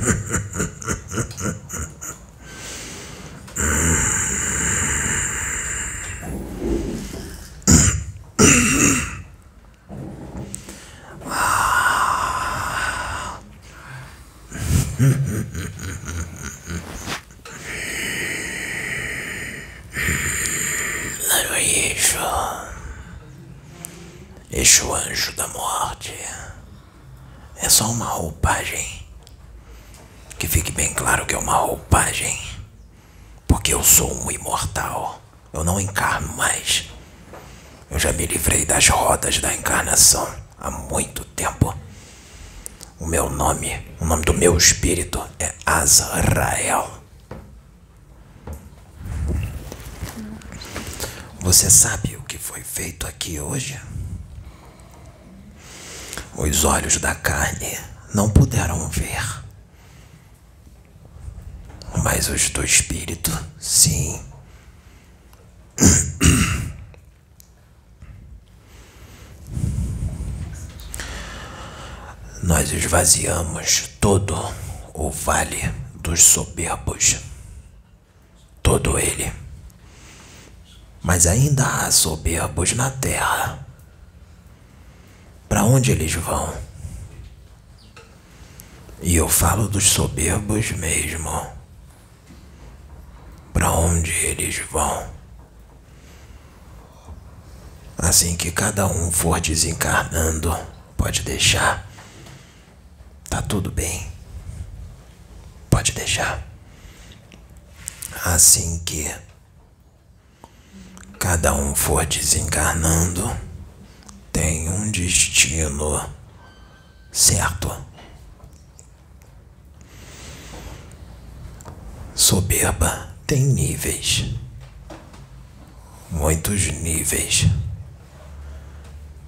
Ha ha ha. Azrael. Você sabe o que foi feito aqui hoje? Os olhos da carne não puderam ver, mas os do espírito, sim. Nós esvaziamos todo o vale dos soberbos, todo ele. Mas ainda há soberbos na terra. Para onde eles vão? E eu falo dos soberbos mesmo. Para onde eles vão? Assim que cada um for desencarnando, pode deixar. Tá tudo bem. Pode deixar. Assim que cada um for desencarnando, tem um destino certo. Soberba tem níveis, muitos níveis.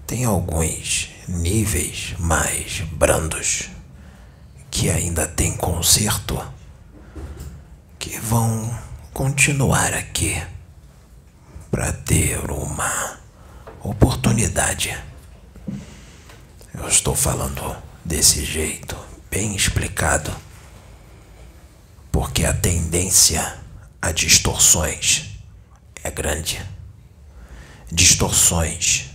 Tem alguns níveis mais brandos que ainda tem conserto que vão continuar aqui para ter uma oportunidade. Eu estou falando desse jeito, bem explicado, porque a tendência a distorções é grande. Distorções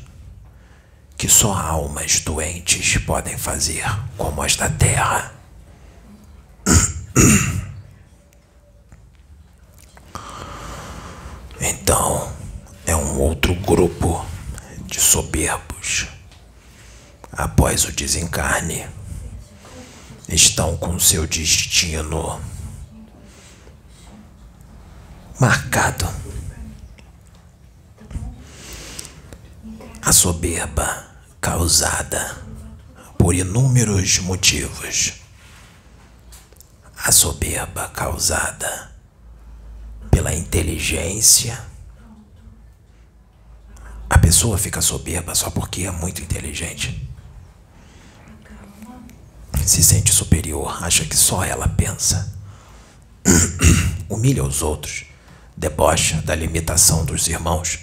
que só almas doentes podem fazer, como as da Terra. Então, é um outro grupo de soberbos. Após o desencarne, estão com seu destino marcado. A soberba causada por inúmeros motivos. A soberba causada pela inteligência. A pessoa fica soberba só porque é muito inteligente. Se sente superior, acha que só ela pensa. Humilha os outros, debocha da limitação dos irmãos.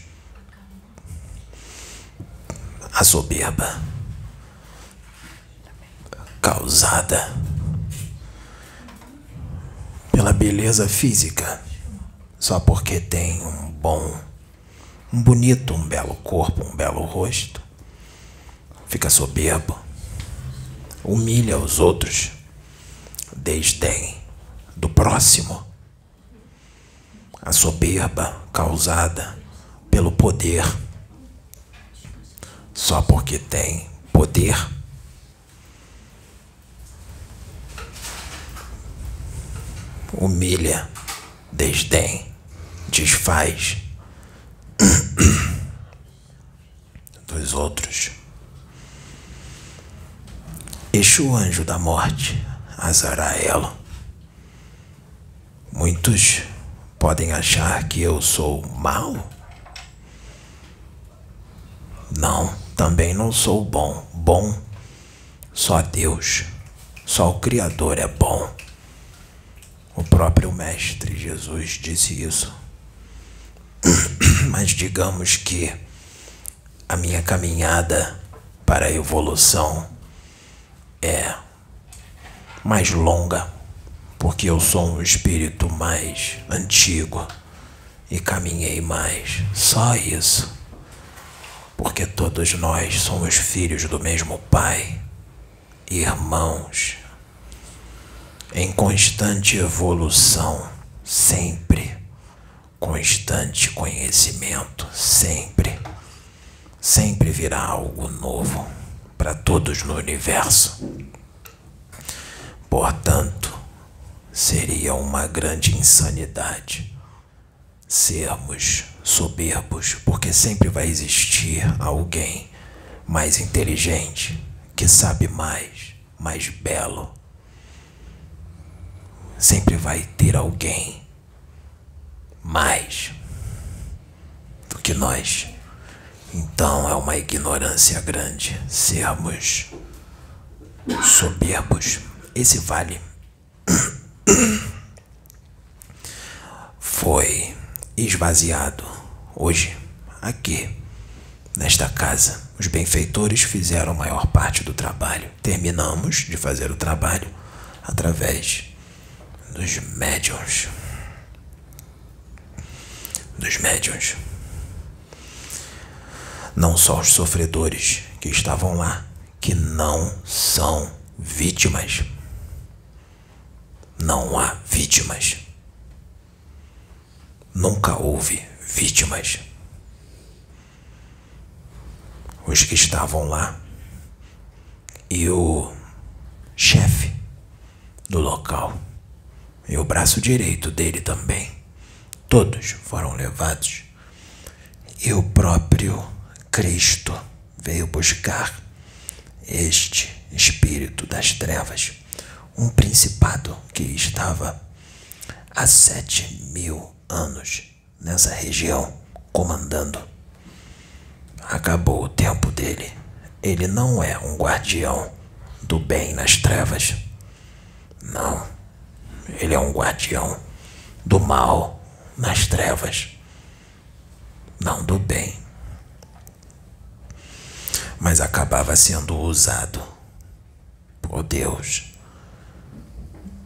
A soberba causada pela beleza física, só porque tem um bom, um bonito, um belo corpo, um belo rosto, fica soberbo, humilha os outros, desdém do próximo. A soberba causada pelo poder, só porque tem poder humilha, desdém, desfaz dos outros. Exu, anjo da morte, Azarael. Muitos podem achar que eu sou mau. Não, também não sou bom. Bom, só Deus, só o Criador é bom. O próprio Mestre Jesus disse isso. Mas digamos que a minha caminhada para a evolução é mais longa, porque eu sou um espírito mais antigo e caminhei mais. Só isso. Porque todos nós somos filhos do mesmo Pai, irmãos, em constante evolução, sempre. Constante conhecimento, sempre. Sempre virá algo novo para todos no universo. Portanto, seria uma grande insanidade sermos soberbos, porque sempre vai existir alguém mais inteligente, que sabe mais, mais belo. Sempre vai ter alguém mais do que nós. Então é uma ignorância grande sermos soberbos. Esse vale foi esvaziado. Hoje, aqui, nesta casa, os benfeitores fizeram a maior parte do trabalho. Terminamos de fazer o trabalho através dos médiums. Dos médiums. Não só os sofredores que estavam lá, que não são vítimas. Não há vítimas nunca houve vítimas. Os que estavam lá e o chefe do local e o braço direito dele também, todos foram levados. E o próprio Cristo veio buscar este espírito das trevas, um principado que estava há sete mil anos nessa região comandando. Acabou o tempo dele. Ele não é um guardião do bem nas trevas. Não. Ele é um guardião do mal nas trevas. Não do bem. Mas acabava sendo usado por Deus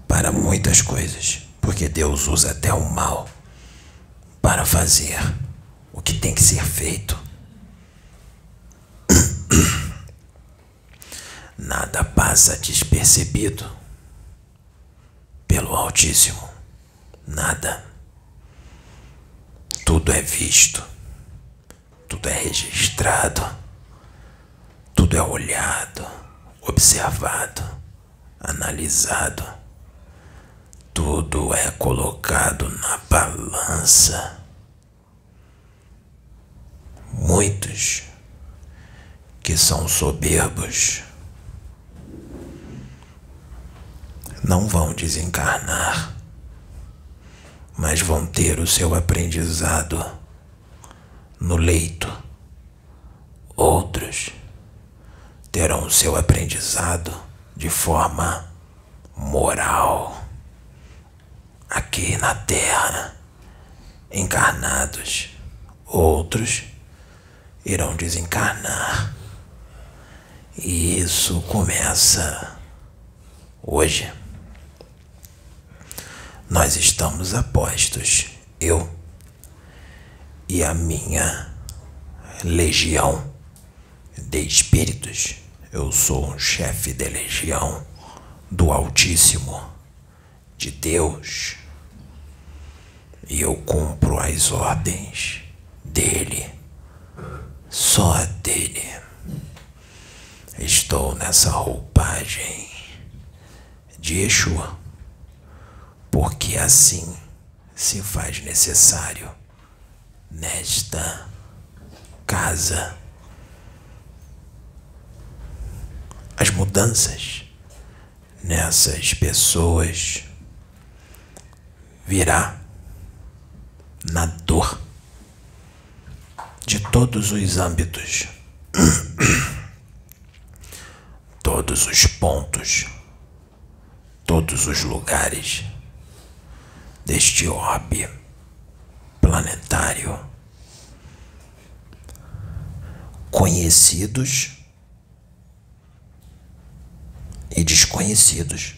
para muitas coisas, porque Deus usa até o mal para fazer o que tem que ser feito. Nada passa despercebido pelo Altíssimo. Nada. Tudo é visto. Tudo é registrado. Tudo é olhado, observado, analisado tudo é colocado na balança. Muitos que são soberbos não vão desencarnar, mas vão ter o seu aprendizado no leito. Outros terão o seu aprendizado de forma moral aqui na terra, encarnados. Outros irão desencarnar. E isso começa hoje. Nós estamos apostos, eu e a minha legião de espíritos. Eu sou um chefe de legião do Altíssimo, de Deus e eu cumpro as ordens dele, só dele. Estou nessa roupagem de Yeshua, porque assim se faz necessário nesta casa. As mudanças nessas pessoas virá na dor de todos os âmbitos, todos os pontos, todos os lugares deste orbe planetário, conhecidos e desconhecidos.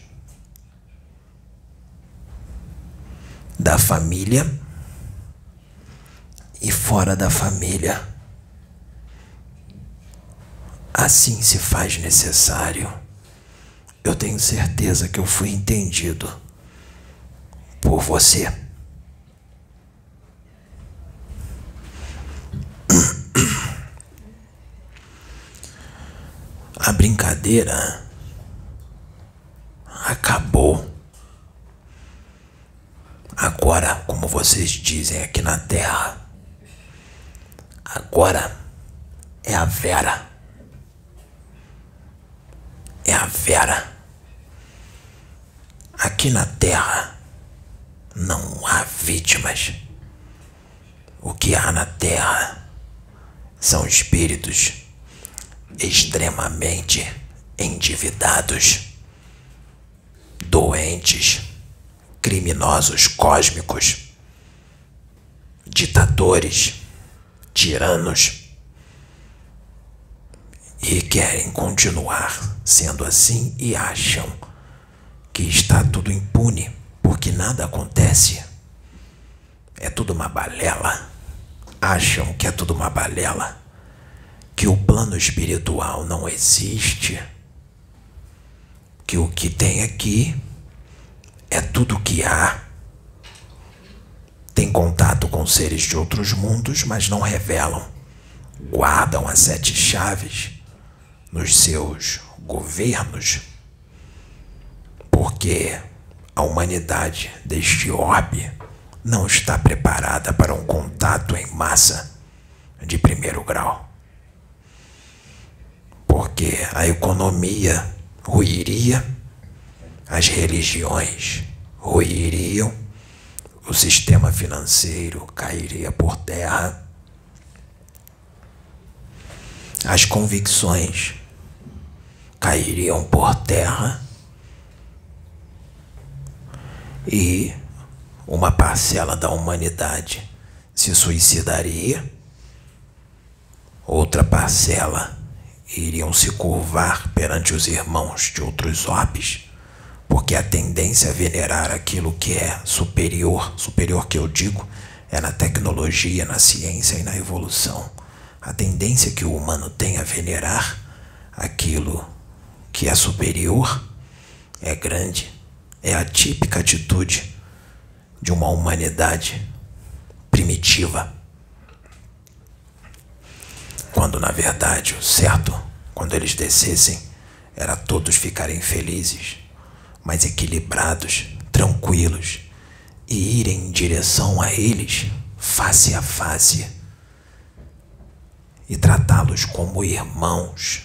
da família e fora da família. Assim se faz necessário. Eu tenho certeza que eu fui entendido por você. A brincadeira acabou. Agora, como vocês dizem aqui na Terra, agora é a Vera. É a Vera. Aqui na Terra não há vítimas. O que há na Terra são espíritos extremamente endividados, doentes, criminosos cósmicos, ditadores, tiranos e querem continuar sendo assim e acham que está tudo impune porque nada acontece. É tudo uma balela. Acham que é tudo uma balela que o plano espiritual não existe, que o que tem aqui é tudo que há. Tem contato com seres de outros mundos, mas não revelam. Guardam as sete chaves nos seus governos, porque a humanidade deste orbe não está preparada para um contato em massa de primeiro grau. Porque a economia ruiria, as religiões ruiriam, o sistema financeiro cairia por terra, as convicções cairiam por terra e uma parcela da humanidade se suicidaria, outra parcela iriam se curvar perante os irmãos de outros orbes, porque a tendência a venerar aquilo que é superior, superior que eu digo, é na tecnologia, na ciência e na evolução. A tendência que o humano tem a venerar aquilo que é superior é grande, é a típica atitude de uma humanidade primitiva. Quando na verdade o certo, quando eles descessem, era todos ficarem felizes, mas equilibrados, tranquilos e irem em direção a eles, face a face, e tratá-los como irmãos,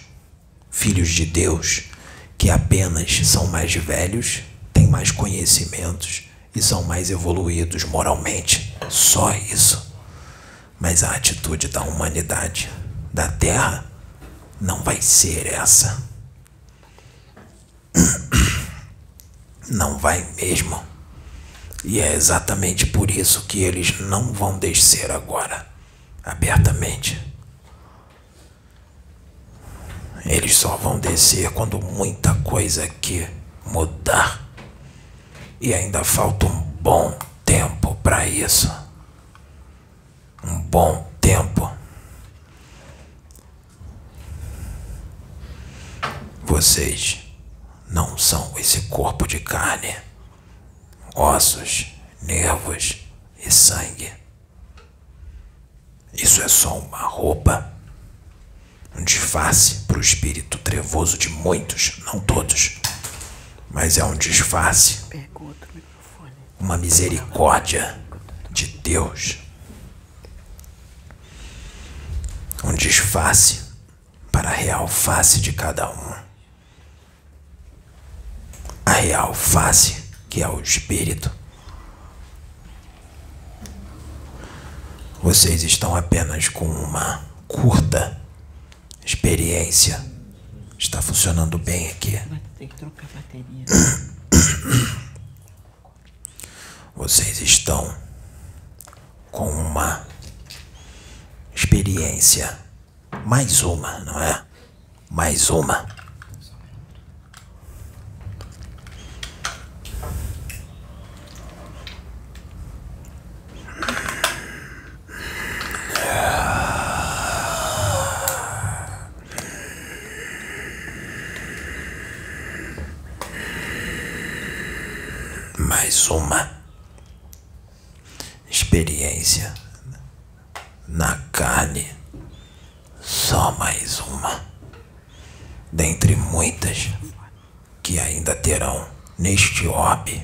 filhos de Deus, que apenas são mais velhos, têm mais conhecimentos e são mais evoluídos moralmente. Só isso. Mas a atitude da humanidade da terra não vai ser essa. Não vai mesmo. E é exatamente por isso que eles não vão descer agora, abertamente. Eles só vão descer quando muita coisa aqui mudar. E ainda falta um bom tempo para isso. Um bom tempo. Vocês não são esse corpo de carne, ossos, nervos e sangue. Isso é só uma roupa, um disfarce para o espírito trevoso de muitos, não todos, mas é um disfarce, uma misericórdia de Deus, um disfarce para a real face de cada um a real face, que é o espírito. Vocês estão apenas com uma curta experiência. Está funcionando bem aqui. Tem que trocar bateria. Vocês estão com uma experiência. Mais uma, não é? Mais uma mais uma experiência na carne, só mais uma, dentre muitas que ainda terão neste orbe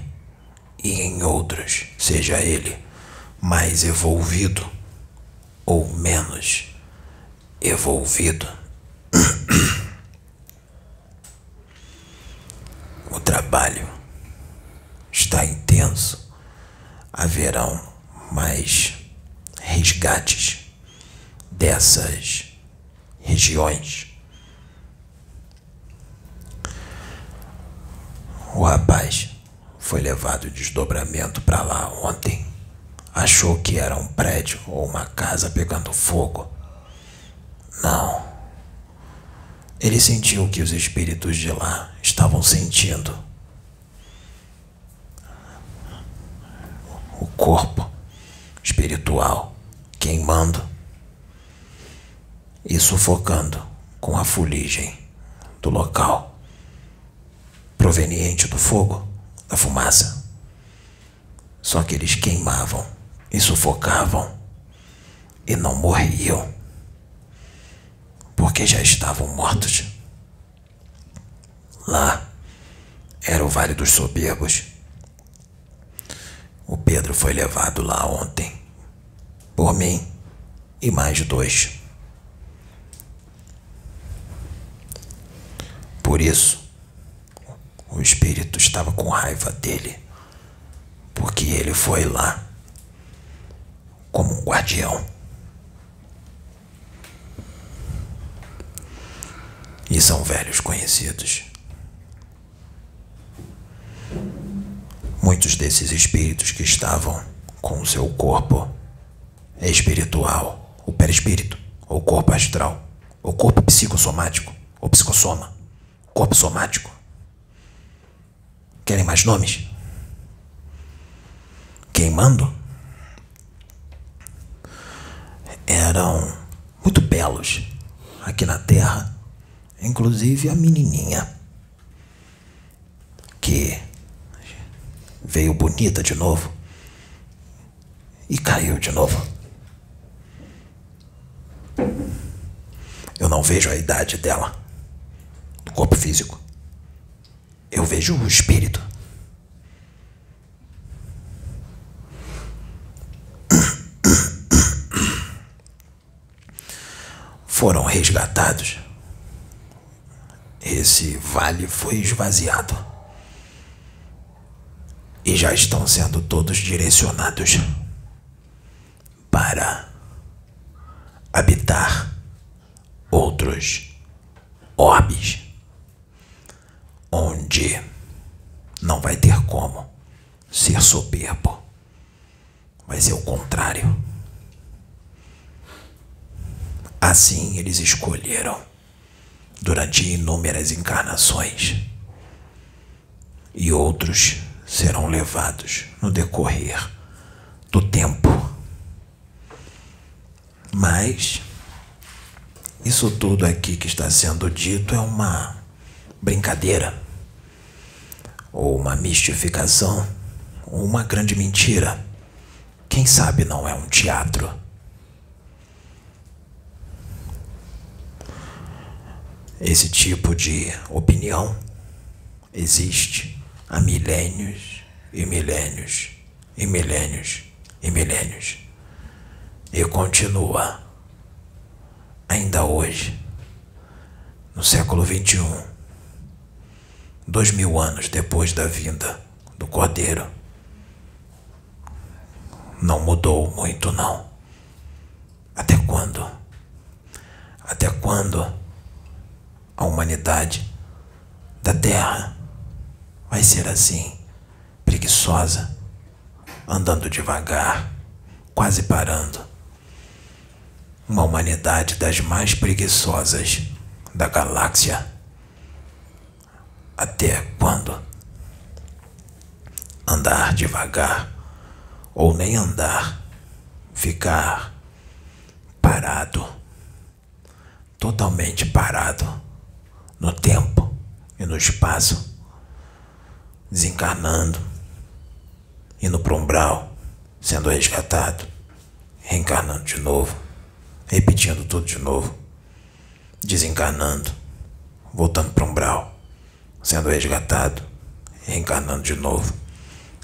e em outros, seja ele mais evolvido ou menos evolvido. o trabalho está intenso. Haverão mais resgates dessas regiões. O rapaz foi levado de desdobramento para lá ontem. Achou que era um prédio ou uma casa pegando fogo. Não. Ele sentiu que os espíritos de lá estavam sentindo. O corpo espiritual queimando e sufocando com a fuligem do local proveniente do fogo, da fumaça. Só que eles queimavam e sufocavam e não morriam porque já estavam mortos. Lá era o Vale dos Soberbos. O Pedro foi levado lá ontem por mim e mais dois. Por isso, o espírito estava com raiva dele, porque ele foi lá como um guardião. E são velhos conhecidos. Muitos desses espíritos que estavam com o seu corpo espiritual, o perispírito, ou corpo astral, ou corpo psicossomático, ou psicossoma, corpo somático. Querem mais nomes? Queimando? Eram muito belos aqui na Terra inclusive a menininha que veio bonita de novo e caiu de novo. Eu não vejo a idade dela, do corpo físico. Eu vejo o espírito. Foram resgatados. Esse vale foi esvaziado. E já estão sendo todos direcionados para habitar outros orbes onde não vai ter como ser soberbo. Vai ser o contrário. Assim eles escolheram durante inúmeras encarnações, e outros serão levados no decorrer do tempo. Mas isso tudo aqui que está sendo dito é uma brincadeira, ou uma mistificação, ou uma grande mentira. Quem sabe não é um teatro. Esse tipo de opinião existe há milênios e milênios e milênios e milênios e continua ainda hoje, no século XXI, dois mil anos depois da vinda do Cordeiro. Não mudou muito, não. Até quando? Até quando? a humanidade da Terra vai ser assim, preguiçosa, andando devagar, quase parando. Uma humanidade das mais preguiçosas da galáxia. Até quando? Andar devagar, ou nem andar, ficar parado, totalmente parado no tempo e no espaço, desencarnando, indo para umbral, sendo resgatado, reencarnando de novo, repetindo tudo de novo, desencarnando, voltando para umbral, sendo resgatado, reencarnando de novo,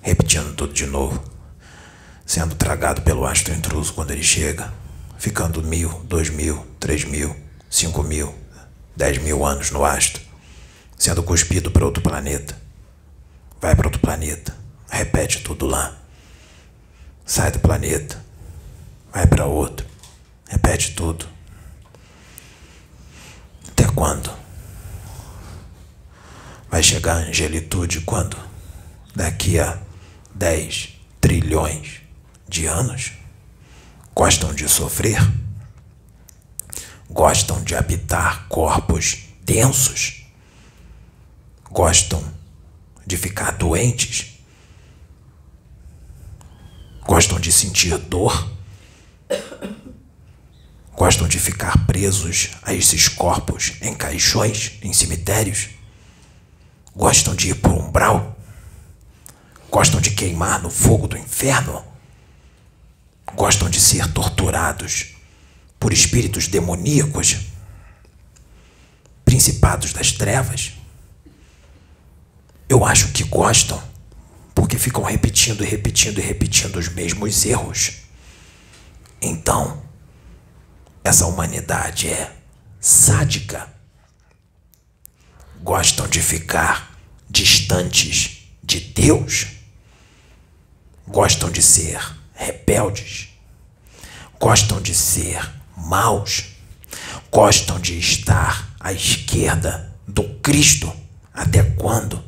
repetindo tudo de novo, sendo tragado pelo astro intruso quando ele chega, ficando mil, dois mil, três mil, cinco mil, dez mil anos no astro, sendo cuspido para outro planeta. Vai para outro planeta, repete tudo lá. Sai do planeta, vai para outro, repete tudo. Até quando? Vai chegar a angelitude quando? Daqui a 10 trilhões de anos? Gostam de sofrer? Gostam de habitar corpos densos? Gostam de ficar doentes? Gostam de sentir dor? Gostam de ficar presos a esses corpos em caixões, em cemitérios? Gostam de ir por umbral? Gostam de queimar no fogo do inferno? Gostam de ser torturados por espíritos demoníacos? Principados das trevas? Eu acho que gostam porque ficam repetindo e repetindo e repetindo os mesmos erros. Então, essa humanidade é sádica. Gostam de ficar distantes de Deus. Gostam de ser rebeldes. Gostam de ser maus. Gostam de estar à esquerda do Cristo. Até quando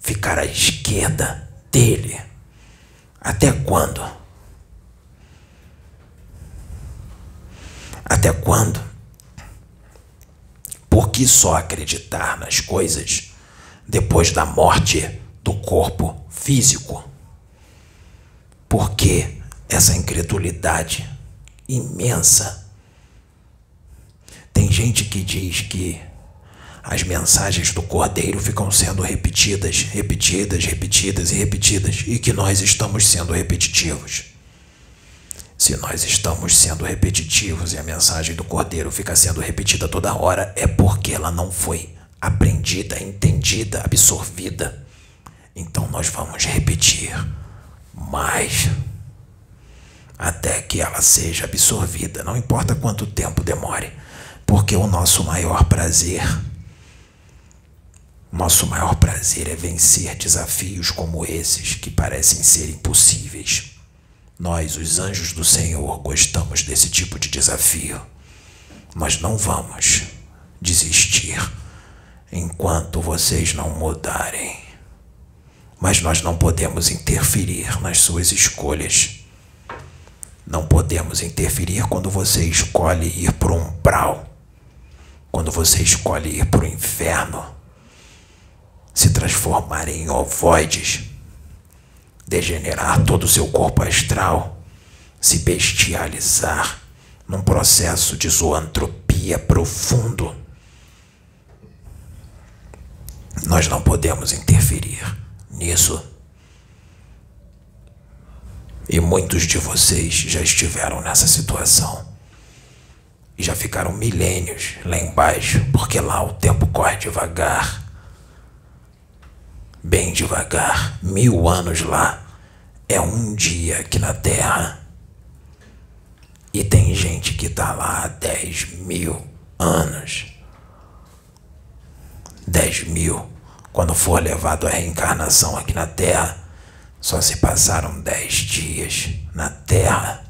ficar à esquerda dele? Até quando? Até quando? Por que só acreditar nas coisas depois da morte do corpo físico? Por que essa incredulidade imensa? Tem gente que diz que as mensagens do Cordeiro ficam sendo repetidas, repetidas, repetidas e repetidas, e que nós estamos sendo repetitivos. Se nós estamos sendo repetitivos e a mensagem do Cordeiro fica sendo repetida toda hora, é porque ela não foi aprendida, entendida, absorvida. Então nós vamos repetir mais até que ela seja absorvida, não importa quanto tempo demore, porque o nosso maior prazer nosso maior prazer é vencer desafios como esses que parecem ser impossíveis. Nós, os anjos do Senhor, gostamos desse tipo de desafio. Nós não vamos desistir enquanto vocês não mudarem. Mas nós não podemos interferir nas suas escolhas. Não podemos interferir quando você escolhe ir para um umbral, quando você escolhe ir para o inferno se transformar em ovoides, degenerar todo o seu corpo astral, se bestializar num processo de zoantropia profundo. Nós não podemos interferir nisso. E muitos de vocês já estiveram nessa situação. E já ficaram milênios lá embaixo, porque lá o tempo corre devagar bem devagar, mil anos lá é um dia aqui na Terra. E tem gente que tá lá há dez mil anos. Dez mil. Quando for levado à reencarnação aqui na Terra, só se passaram dez dias na Terra.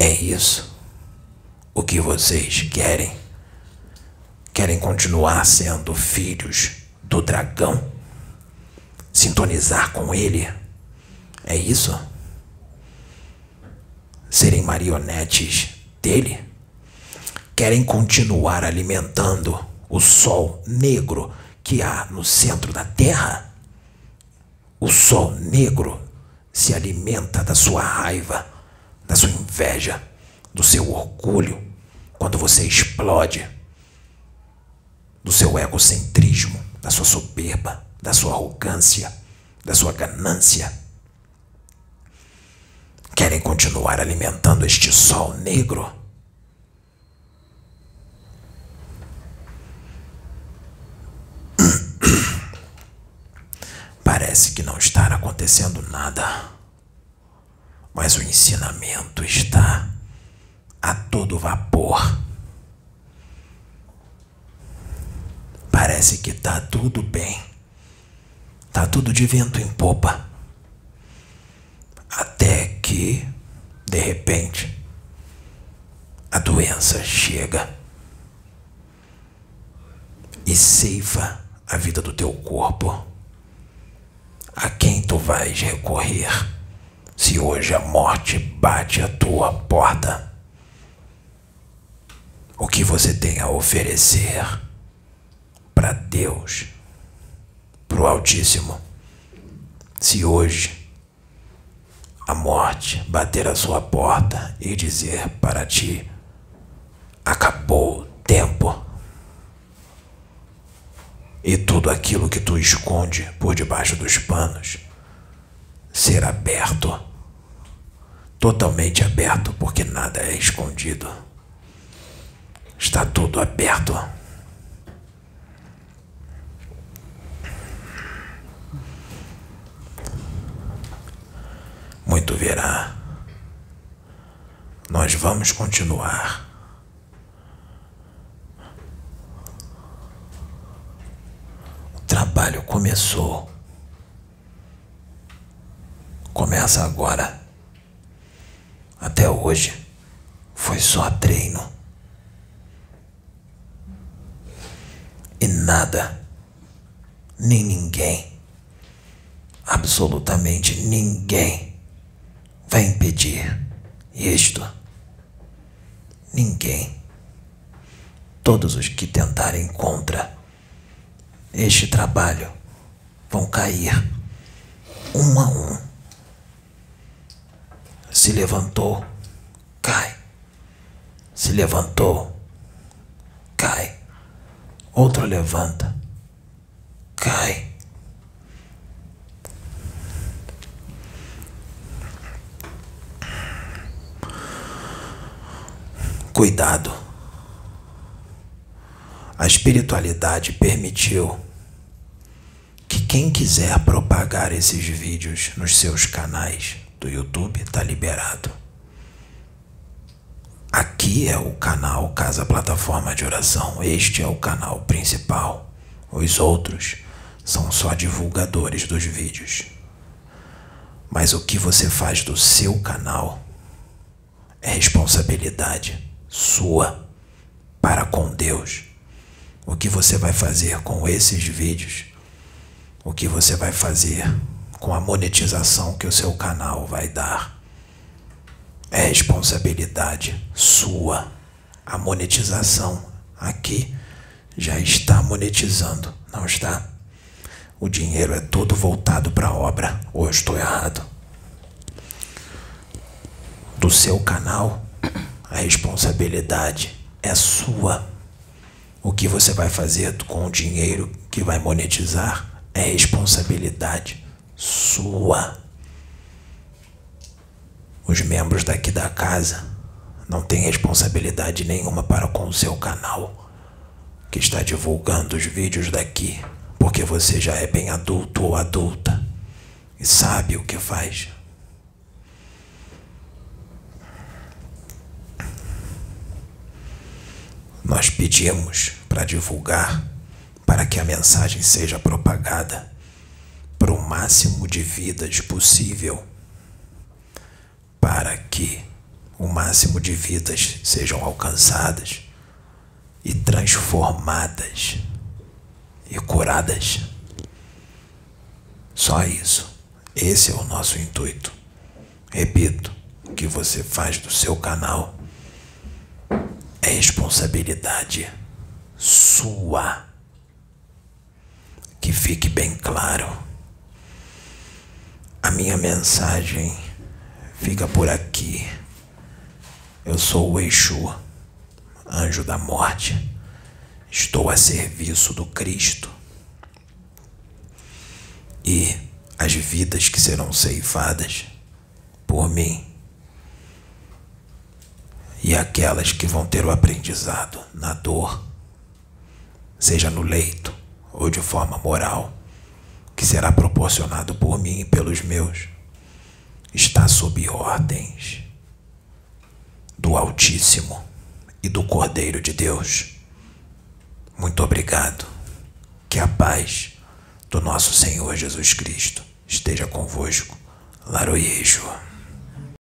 É isso o que vocês querem querem continuar sendo filhos do dragão? Sintonizar com ele? É isso? Serem marionetes dele? Querem continuar alimentando o sol negro que há no centro da terra? O sol negro se alimenta da sua raiva, da sua inveja, do seu orgulho quando você explode do seu egocentrismo, da sua soberba, da sua arrogância, da sua ganância. Querem continuar alimentando este sol negro? Que não está acontecendo nada, mas o ensinamento está a todo vapor. Parece que tá tudo bem. Tá tudo de vento em popa. Até que, de repente, a doença chega e ceifa a vida do teu corpo. Tu vais recorrer se hoje a morte bate a tua porta? O que você tem a oferecer? para Deus, para o Altíssimo. Se hoje a morte bater a sua porta e dizer para ti: acabou o tempo, e tudo aquilo que tu esconde por debaixo dos panos ser aberto, totalmente aberto, porque nada é escondido, está tudo aberto. muito verá. Nós vamos continuar. O trabalho começou. Começa agora. Até hoje foi só treino. E nada, nem ninguém, absolutamente ninguém vai impedir isto? Ninguém. Todos os que tentarem contra este trabalho vão cair um a um. Se levantou, cai. Se levantou, cai. Outro levanta, cai. Cuidado. A espiritualidade permitiu que quem quiser propagar esses vídeos nos seus canais do YouTube está liberado. Aqui é o canal Casa Plataforma de Oração. Este é o canal principal. Os outros são só divulgadores dos vídeos. Mas o que você faz do seu canal é responsabilidade sua para com Deus. O que você vai fazer com esses vídeos? O que você vai fazer com a monetização que o seu canal vai dar? É responsabilidade sua. A monetização aqui já está monetizando, não está? O dinheiro é todo voltado para a obra, ou eu estou errado? Do seu canal a responsabilidade é sua. O que você vai fazer com o dinheiro que vai monetizar é responsabilidade sua. Os membros daqui da casa não têm responsabilidade nenhuma para com o seu canal que está divulgando os vídeos daqui, porque você já é bem adulto ou adulta e sabe o que faz. Nós pedimos para divulgar, para que a mensagem seja propagada para o máximo de vidas possível, para que o máximo de vidas sejam alcançadas e transformadas e curadas. Só isso. Esse é o nosso intuito. Repito, o que você faz do seu canal é responsabilidade sua. Que fique bem claro. A minha mensagem fica por aqui. Eu sou o Exu, anjo da morte. Estou a serviço do Cristo. e as vidas que serão ceifadas por mim e aquelas que vão ter o aprendizado na dor, seja no leito ou de forma moral, que será proporcionado por mim e pelos meus, está sob ordens do Altíssimo e do Cordeiro de Deus. Muito obrigado. Que a paz do nosso Senhor Jesus Cristo esteja convosco. Laroyejo.